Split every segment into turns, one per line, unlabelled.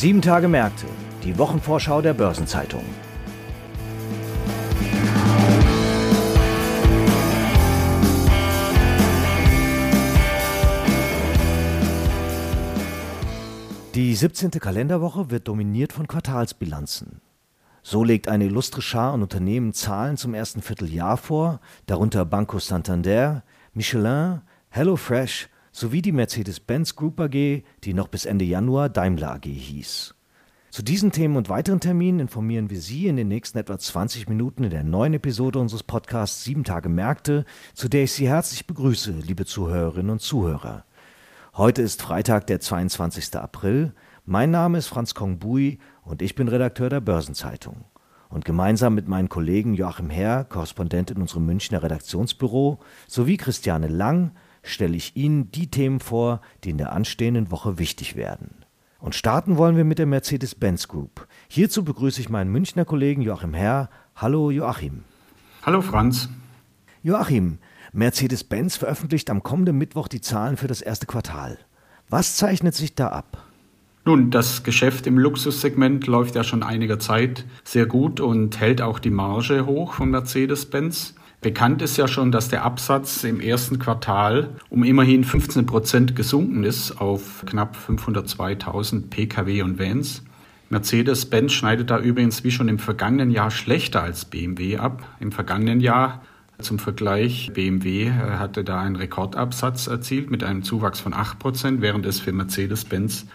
Sieben Tage Märkte, die Wochenvorschau der Börsenzeitung. Die 17. Kalenderwoche wird dominiert von Quartalsbilanzen. So legt eine illustre Schar an Unternehmen Zahlen zum ersten Vierteljahr vor, darunter Banco Santander, Michelin, HelloFresh sowie die Mercedes-Benz Group AG, die noch bis Ende Januar Daimler AG hieß. Zu diesen Themen und weiteren Terminen informieren wir Sie in den nächsten etwa 20 Minuten in der neuen Episode unseres Podcasts Sieben Tage Märkte, zu der ich Sie herzlich begrüße, liebe Zuhörerinnen und Zuhörer. Heute ist Freitag, der 22. April. Mein Name ist Franz Kongbui und ich bin Redakteur der Börsenzeitung. Und gemeinsam mit meinen Kollegen Joachim Herr, Korrespondent in unserem Münchner Redaktionsbüro, sowie Christiane Lang stelle ich Ihnen die Themen vor, die in der anstehenden Woche wichtig werden. Und starten wollen wir mit der Mercedes-Benz Group. Hierzu begrüße ich meinen Münchner Kollegen Joachim Herr. Hallo Joachim.
Hallo Franz.
Joachim, Mercedes-Benz veröffentlicht am kommenden Mittwoch die Zahlen für das erste Quartal. Was zeichnet sich da ab?
Nun, das Geschäft im Luxussegment läuft ja schon einiger Zeit sehr gut und hält auch die Marge hoch von Mercedes-Benz. Bekannt ist ja schon, dass der Absatz im ersten Quartal um immerhin 15 Prozent gesunken ist auf knapp 502.000 Pkw und Vans. Mercedes-Benz schneidet da übrigens wie schon im vergangenen Jahr schlechter als BMW ab. Im vergangenen Jahr zum Vergleich, BMW äh, hatte da einen Rekordabsatz erzielt mit einem Zuwachs von 8%, während es für Mercedes-Benz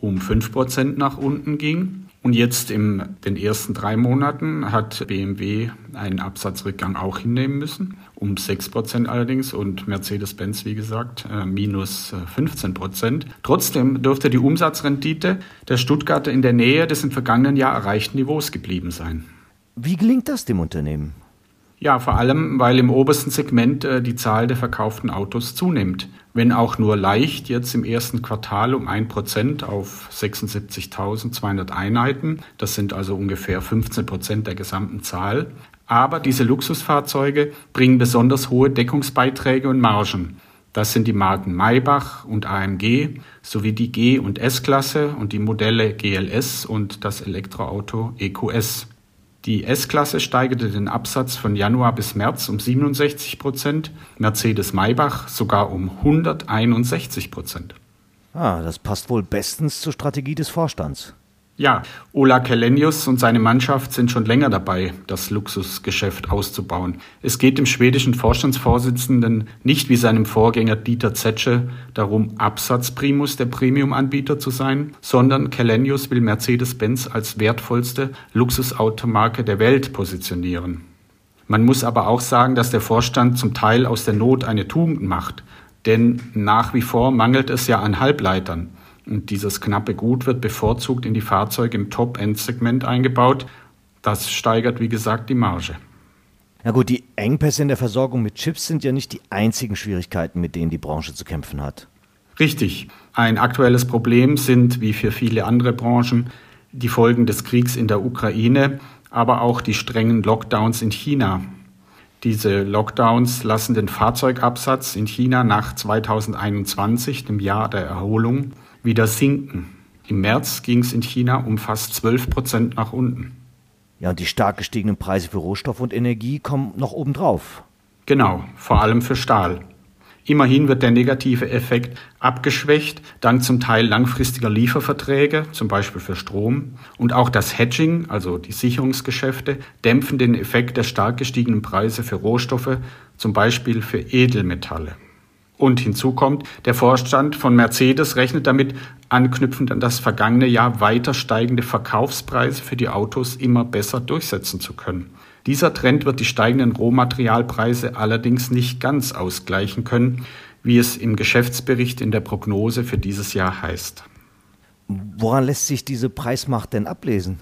um 5% nach unten ging. Und jetzt in den ersten drei Monaten hat BMW einen Absatzrückgang auch hinnehmen müssen, um 6% allerdings und Mercedes-Benz, wie gesagt, äh, minus 15%. Äh, Trotzdem dürfte die Umsatzrendite der Stuttgarter in der Nähe des im vergangenen Jahr erreichten Niveaus geblieben sein.
Wie gelingt das dem Unternehmen?
Ja, vor allem, weil im obersten Segment äh, die Zahl der verkauften Autos zunimmt. Wenn auch nur leicht, jetzt im ersten Quartal um ein Prozent auf 76.200 Einheiten. Das sind also ungefähr 15 Prozent der gesamten Zahl. Aber diese Luxusfahrzeuge bringen besonders hohe Deckungsbeiträge und Margen. Das sind die Marken Maybach und AMG sowie die G- und S-Klasse und die Modelle GLS und das Elektroauto EQS. Die S-Klasse steigerte den Absatz von Januar bis März um 67 Prozent, Mercedes-Maybach sogar um 161 Prozent.
Ah, das passt wohl bestens zur Strategie des Vorstands.
Ja, Ola Kellenius und seine Mannschaft sind schon länger dabei, das Luxusgeschäft auszubauen. Es geht dem schwedischen Vorstandsvorsitzenden nicht wie seinem Vorgänger Dieter Zetsche darum, Absatzprimus der Premium-Anbieter zu sein, sondern Kellenius will Mercedes-Benz als wertvollste Luxusautomarke der Welt positionieren. Man muss aber auch sagen, dass der Vorstand zum Teil aus der Not eine Tugend macht, denn nach wie vor mangelt es ja an Halbleitern. Und dieses knappe Gut wird bevorzugt in die Fahrzeuge im Top-End-Segment eingebaut. Das steigert, wie gesagt, die Marge.
Na gut, die Engpässe in der Versorgung mit Chips sind ja nicht die einzigen Schwierigkeiten, mit denen die Branche zu kämpfen hat.
Richtig. Ein aktuelles Problem sind, wie für viele andere Branchen, die Folgen des Kriegs in der Ukraine, aber auch die strengen Lockdowns in China. Diese Lockdowns lassen den Fahrzeugabsatz in China nach 2021, dem Jahr der Erholung, wieder sinken. Im März ging es in China um fast 12 Prozent nach unten.
Ja, und die stark gestiegenen Preise für Rohstoff und Energie kommen noch obendrauf.
Genau, vor allem für Stahl. Immerhin wird der negative Effekt abgeschwächt, dank zum Teil langfristiger Lieferverträge, zum Beispiel für Strom. Und auch das Hedging, also die Sicherungsgeschäfte, dämpfen den Effekt der stark gestiegenen Preise für Rohstoffe, zum Beispiel für Edelmetalle. Und hinzu kommt, der Vorstand von Mercedes rechnet damit, anknüpfend an das vergangene Jahr weiter steigende Verkaufspreise für die Autos immer besser durchsetzen zu können. Dieser Trend wird die steigenden Rohmaterialpreise allerdings nicht ganz ausgleichen können, wie es im Geschäftsbericht in der Prognose für dieses Jahr heißt.
Woran lässt sich diese Preismacht denn ablesen?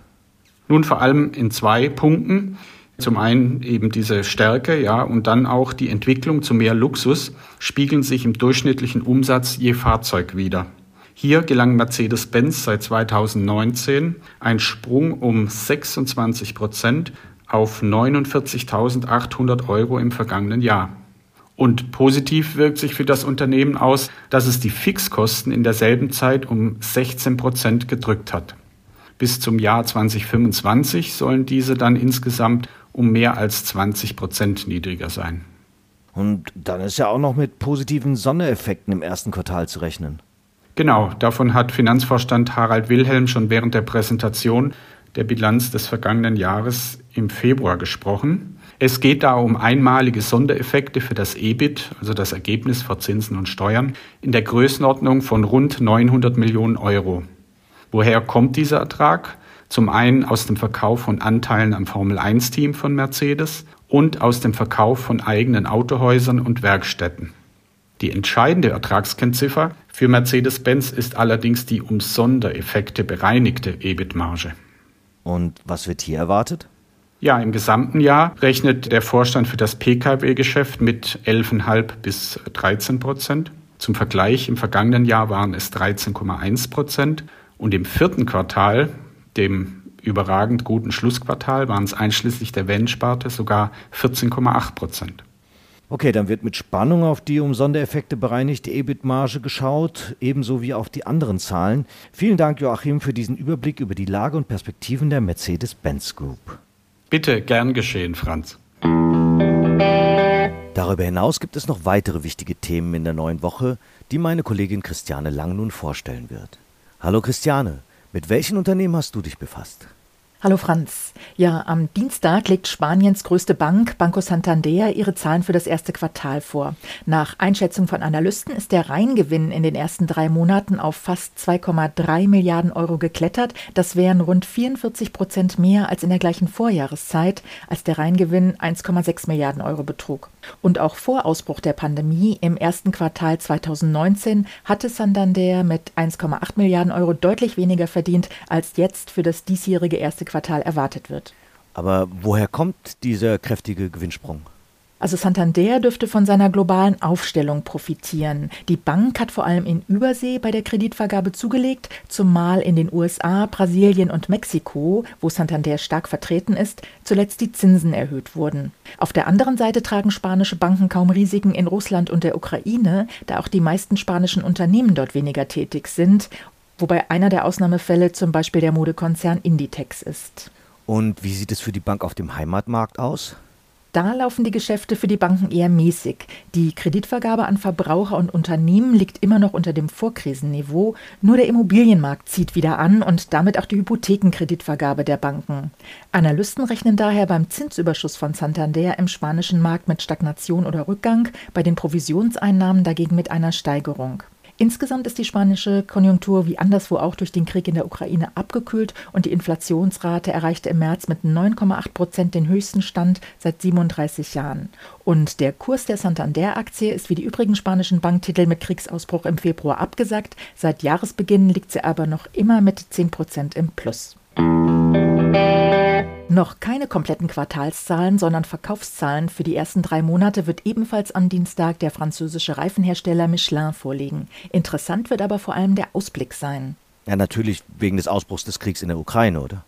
Nun vor allem in zwei Punkten. Zum einen eben diese Stärke, ja, und dann auch die Entwicklung zu mehr Luxus spiegeln sich im durchschnittlichen Umsatz je Fahrzeug wider. Hier gelang Mercedes-Benz seit 2019 ein Sprung um 26 Prozent auf 49.800 Euro im vergangenen Jahr. Und positiv wirkt sich für das Unternehmen aus, dass es die Fixkosten in derselben Zeit um 16 Prozent gedrückt hat. Bis zum Jahr 2025 sollen diese dann insgesamt um mehr als 20 Prozent niedriger sein.
Und dann ist ja auch noch mit positiven Sondereffekten im ersten Quartal zu rechnen.
Genau, davon hat Finanzvorstand Harald Wilhelm schon während der Präsentation der Bilanz des vergangenen Jahres im Februar gesprochen. Es geht da um einmalige Sondereffekte für das EBIT, also das Ergebnis vor Zinsen und Steuern, in der Größenordnung von rund 900 Millionen Euro. Woher kommt dieser Ertrag? Zum einen aus dem Verkauf von Anteilen am Formel-1-Team von Mercedes und aus dem Verkauf von eigenen Autohäusern und Werkstätten. Die entscheidende Ertragskennziffer für Mercedes-Benz ist allerdings die um Sondereffekte bereinigte EBIT-Marge.
Und was wird hier erwartet?
Ja, im gesamten Jahr rechnet der Vorstand für das Pkw-Geschäft mit 11,5 bis 13 Prozent. Zum Vergleich, im vergangenen Jahr waren es 13,1 Prozent und im vierten Quartal, dem überragend guten Schlussquartal, waren es einschließlich der Wellensparte sogar 14,8 Prozent.
Okay, dann wird mit Spannung auf die um Sondereffekte bereinigte EBIT-Marge geschaut, ebenso wie auf die anderen Zahlen. Vielen Dank, Joachim, für diesen Überblick über die Lage und Perspektiven der Mercedes-Benz Group.
Bitte, gern geschehen, Franz.
Darüber hinaus gibt es noch weitere wichtige Themen in der neuen Woche, die meine Kollegin Christiane Lang nun vorstellen wird. Hallo Christiane, mit welchen Unternehmen hast du dich befasst?
Hallo Franz. Ja, am Dienstag legt Spaniens größte Bank, Banco Santander, ihre Zahlen für das erste Quartal vor. Nach Einschätzung von Analysten ist der Reingewinn in den ersten drei Monaten auf fast 2,3 Milliarden Euro geklettert. Das wären rund 44 Prozent mehr als in der gleichen Vorjahreszeit, als der Reingewinn 1,6 Milliarden Euro betrug. Und auch vor Ausbruch der Pandemie im ersten Quartal 2019 hatte Santander mit 1,8 Milliarden Euro deutlich weniger verdient als jetzt für das diesjährige erste Quartal erwartet wird.
Aber woher kommt dieser kräftige Gewinnsprung?
Also Santander dürfte von seiner globalen Aufstellung profitieren. Die Bank hat vor allem in Übersee bei der Kreditvergabe zugelegt, zumal in den USA, Brasilien und Mexiko, wo Santander stark vertreten ist, zuletzt die Zinsen erhöht wurden. Auf der anderen Seite tragen spanische Banken kaum Risiken in Russland und der Ukraine, da auch die meisten spanischen Unternehmen dort weniger tätig sind wobei einer der Ausnahmefälle zum Beispiel der Modekonzern Inditex ist.
Und wie sieht es für die Bank auf dem Heimatmarkt aus?
Da laufen die Geschäfte für die Banken eher mäßig. Die Kreditvergabe an Verbraucher und Unternehmen liegt immer noch unter dem Vorkrisenniveau. Nur der Immobilienmarkt zieht wieder an und damit auch die Hypothekenkreditvergabe der Banken. Analysten rechnen daher beim Zinsüberschuss von Santander im spanischen Markt mit Stagnation oder Rückgang, bei den Provisionseinnahmen dagegen mit einer Steigerung. Insgesamt ist die spanische Konjunktur wie anderswo auch durch den Krieg in der Ukraine abgekühlt und die Inflationsrate erreichte im März mit 9,8 Prozent den höchsten Stand seit 37 Jahren. Und der Kurs der Santander-Aktie ist wie die übrigen spanischen Banktitel mit Kriegsausbruch im Februar abgesagt. Seit Jahresbeginn liegt sie aber noch immer mit 10 Prozent im Plus. Noch keine kompletten Quartalszahlen, sondern Verkaufszahlen für die ersten drei Monate wird ebenfalls am Dienstag der französische Reifenhersteller Michelin vorlegen. Interessant wird aber vor allem der Ausblick sein.
Ja, natürlich wegen des Ausbruchs des Kriegs in der Ukraine, oder?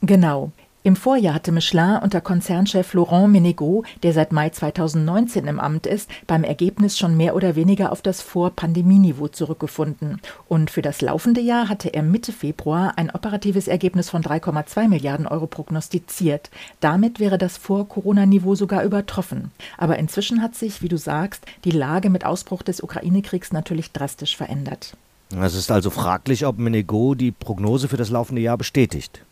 Genau. Im Vorjahr hatte Michelin unter Konzernchef Laurent Menegot, der seit Mai 2019 im Amt ist, beim Ergebnis schon mehr oder weniger auf das Vor-Pandemieniveau zurückgefunden. Und für das laufende Jahr hatte er Mitte Februar ein operatives Ergebnis von 3,2 Milliarden Euro prognostiziert. Damit wäre das Vor-Corona-Niveau sogar übertroffen. Aber inzwischen hat sich, wie du sagst, die Lage mit Ausbruch des Ukraine-Kriegs natürlich drastisch verändert.
Es ist also fraglich, ob Menegot die Prognose für das laufende Jahr bestätigt.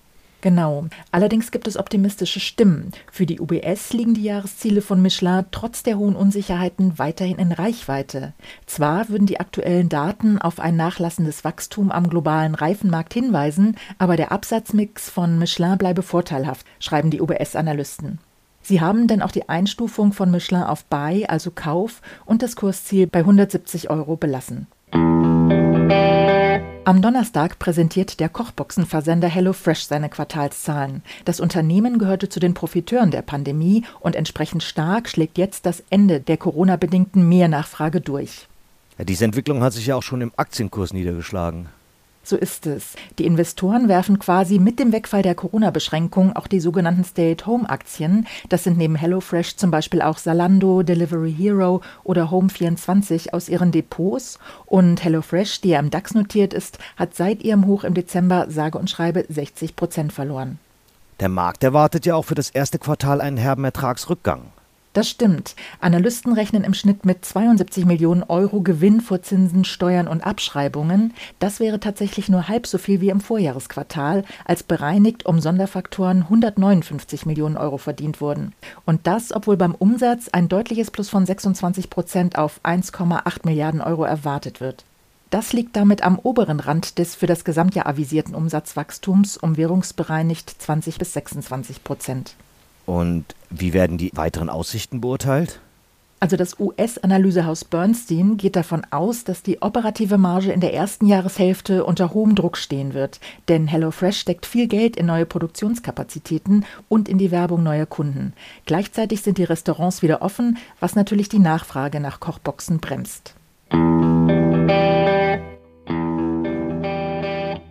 Genau. Allerdings gibt es optimistische Stimmen. Für die UBS liegen die Jahresziele von Michelin trotz der hohen Unsicherheiten weiterhin in Reichweite. Zwar würden die aktuellen Daten auf ein nachlassendes Wachstum am globalen Reifenmarkt hinweisen, aber der Absatzmix von Michelin bleibe vorteilhaft, schreiben die UBS-Analysten. Sie haben denn auch die Einstufung von Michelin auf Buy, also Kauf, und das Kursziel bei 170 Euro belassen. Am Donnerstag präsentiert der Kochboxenversender HelloFresh seine Quartalszahlen. Das Unternehmen gehörte zu den Profiteuren der Pandemie und entsprechend stark schlägt jetzt das Ende der Corona-bedingten Mehrnachfrage durch.
Ja, diese Entwicklung hat sich ja auch schon im Aktienkurs niedergeschlagen.
So ist es. Die Investoren werfen quasi mit dem Wegfall der Corona-Beschränkungen auch die sogenannten Stay-at-Home-Aktien. Das sind neben HelloFresh zum Beispiel auch Salando, Delivery Hero oder Home24 aus ihren Depots. Und HelloFresh, die ja im DAX notiert ist, hat seit ihrem Hoch im Dezember sage und schreibe 60 Prozent verloren.
Der Markt erwartet ja auch für das erste Quartal einen herben Ertragsrückgang.
Das stimmt. Analysten rechnen im Schnitt mit 72 Millionen Euro Gewinn vor Zinsen, Steuern und Abschreibungen. Das wäre tatsächlich nur halb so viel wie im Vorjahresquartal, als bereinigt um Sonderfaktoren 159 Millionen Euro verdient wurden. Und das, obwohl beim Umsatz ein deutliches Plus von 26 Prozent auf 1,8 Milliarden Euro erwartet wird. Das liegt damit am oberen Rand des für das Gesamtjahr avisierten Umsatzwachstums um währungsbereinigt 20 bis 26 Prozent.
Und wie werden die weiteren Aussichten beurteilt?
Also das US-Analysehaus Bernstein geht davon aus, dass die operative Marge in der ersten Jahreshälfte unter hohem Druck stehen wird. Denn HelloFresh steckt viel Geld in neue Produktionskapazitäten und in die Werbung neuer Kunden. Gleichzeitig sind die Restaurants wieder offen, was natürlich die Nachfrage nach Kochboxen bremst.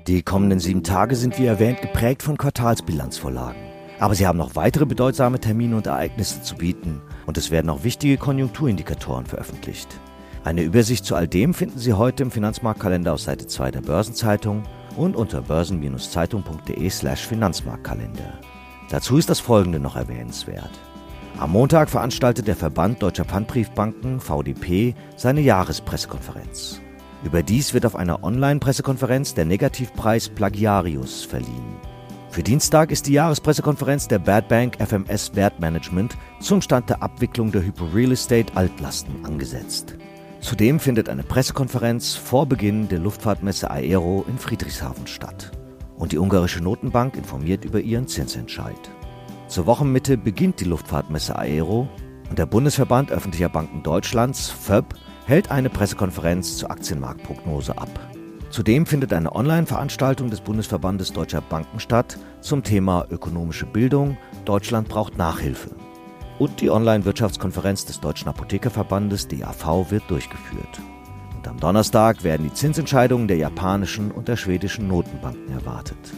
Die kommenden sieben Tage sind wie erwähnt geprägt von Quartalsbilanzvorlagen. Aber sie haben noch weitere bedeutsame Termine und Ereignisse zu bieten und es werden auch wichtige Konjunkturindikatoren veröffentlicht. Eine Übersicht zu all dem finden Sie heute im Finanzmarktkalender auf Seite 2 der Börsenzeitung und unter börsen-zeitung.de/slash Finanzmarktkalender. Dazu ist das folgende noch erwähnenswert. Am Montag veranstaltet der Verband Deutscher Pfandbriefbanken VDP seine Jahrespressekonferenz. Überdies wird auf einer Online-Pressekonferenz der Negativpreis Plagiarius verliehen. Für Dienstag ist die Jahrespressekonferenz der Bad Bank FMS Wertmanagement zum Stand der Abwicklung der Hypo Real Estate Altlasten angesetzt. Zudem findet eine Pressekonferenz vor Beginn der Luftfahrtmesse Aero in Friedrichshafen statt. Und die ungarische Notenbank informiert über ihren Zinsentscheid. Zur Wochenmitte beginnt die Luftfahrtmesse Aero und der Bundesverband öffentlicher Banken Deutschlands, FÖB, hält eine Pressekonferenz zur Aktienmarktprognose ab. Zudem findet eine Online-Veranstaltung des Bundesverbandes Deutscher Banken statt zum Thema ökonomische Bildung. Deutschland braucht Nachhilfe. Und die Online-Wirtschaftskonferenz des Deutschen Apothekerverbandes DAV wird durchgeführt. Und am Donnerstag werden die Zinsentscheidungen der japanischen und der schwedischen Notenbanken erwartet.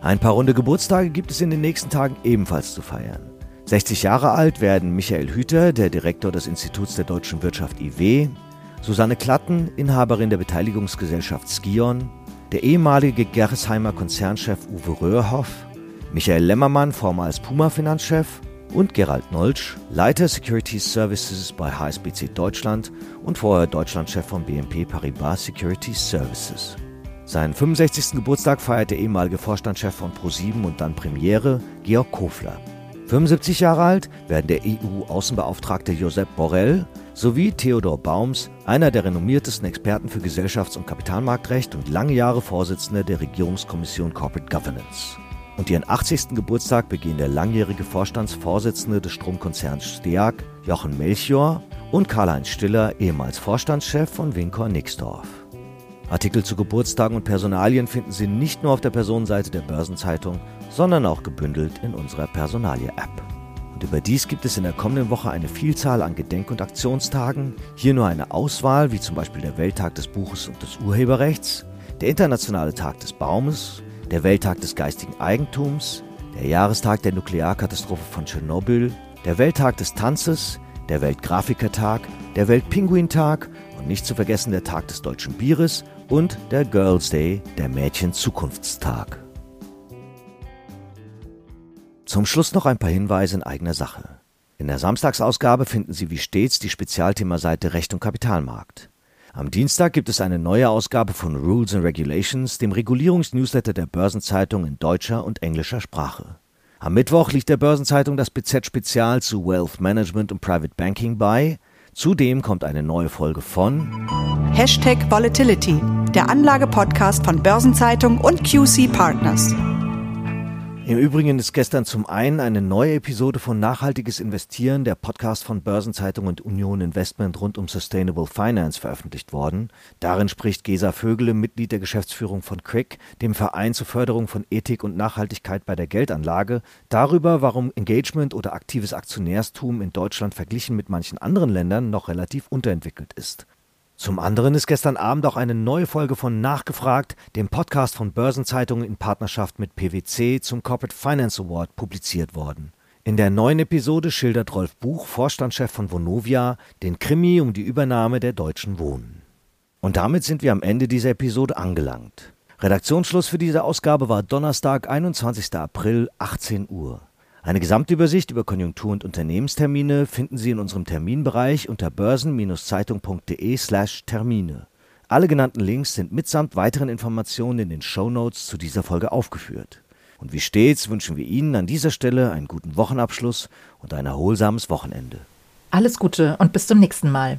Ein paar runde Geburtstage gibt es in den nächsten Tagen ebenfalls zu feiern. 60 Jahre alt werden Michael Hüter, der Direktor des Instituts der deutschen Wirtschaft IW, Susanne Klatten, Inhaberin der Beteiligungsgesellschaft Skion, der ehemalige Gerresheimer Konzernchef Uwe Röhrhoff, Michael Lemmermann, vormals Puma-Finanzchef und Gerald Nolsch, Leiter Securities Services bei HSBC Deutschland und vorher Deutschlandchef von BNP Paribas Securities Services. Seinen 65. Geburtstag feiert der ehemalige Vorstandschef von ProSieben und dann Premiere, Georg Kofler. 75 Jahre alt werden der EU-Außenbeauftragte Josep Borrell sowie Theodor Baums, einer der renommiertesten Experten für Gesellschafts- und Kapitalmarktrecht und lange Jahre Vorsitzender der Regierungskommission Corporate Governance. Und ihren 80. Geburtstag begehen der langjährige Vorstandsvorsitzende des Stromkonzerns Steag, Jochen Melchior, und Karl-Heinz Stiller, ehemals Vorstandschef von Wincor Nixdorf. Artikel zu Geburtstagen und Personalien finden Sie nicht nur auf der Personenseite der Börsenzeitung, sondern auch gebündelt in unserer Personalie-App. Und überdies gibt es in der kommenden Woche eine Vielzahl an Gedenk- und Aktionstagen. Hier nur eine Auswahl, wie zum Beispiel der Welttag des Buches und des Urheberrechts, der Internationale Tag des Baumes, der Welttag des geistigen Eigentums, der Jahrestag der Nuklearkatastrophe von Tschernobyl, der Welttag des Tanzes, der Weltgrafikertag, der Weltpinguintag und nicht zu vergessen der Tag des deutschen Bieres und der Girls Day, der Mädchen-Zukunftstag. Zum Schluss noch ein paar Hinweise in eigener Sache. In der Samstagsausgabe finden Sie wie stets die Spezialthemaseite Recht und Kapitalmarkt. Am Dienstag gibt es eine neue Ausgabe von Rules and Regulations, dem Regulierungsnewsletter der Börsenzeitung in deutscher und englischer Sprache. Am Mittwoch liegt der Börsenzeitung das BZ-Spezial zu Wealth Management und Private Banking bei. Zudem kommt eine neue Folge von
Hashtag Volatility, der Anlage-Podcast von Börsenzeitung und QC Partners.
Im Übrigen ist gestern zum einen eine neue Episode von Nachhaltiges Investieren, der Podcast von Börsenzeitung und Union Investment rund um Sustainable Finance veröffentlicht worden. Darin spricht Gesa Vögele, Mitglied der Geschäftsführung von Crick, dem Verein zur Förderung von Ethik und Nachhaltigkeit bei der Geldanlage, darüber, warum Engagement oder aktives Aktionärstum in Deutschland verglichen mit manchen anderen Ländern noch relativ unterentwickelt ist. Zum anderen ist gestern Abend auch eine neue Folge von Nachgefragt, dem Podcast von Börsenzeitungen in Partnerschaft mit PwC zum Corporate Finance Award publiziert worden. In der neuen Episode schildert Rolf Buch, Vorstandschef von Vonovia, den Krimi um die Übernahme der Deutschen Wohnen. Und damit sind wir am Ende dieser Episode angelangt. Redaktionsschluss für diese Ausgabe war Donnerstag, 21. April, 18 Uhr. Eine Gesamtübersicht über Konjunktur- und Unternehmenstermine finden Sie in unserem Terminbereich unter börsen-zeitung.de/termine. Alle genannten Links sind mitsamt weiteren Informationen in den Show Notes zu dieser Folge aufgeführt. Und wie stets wünschen wir Ihnen an dieser Stelle einen guten Wochenabschluss und ein erholsames Wochenende.
Alles Gute und bis zum nächsten Mal.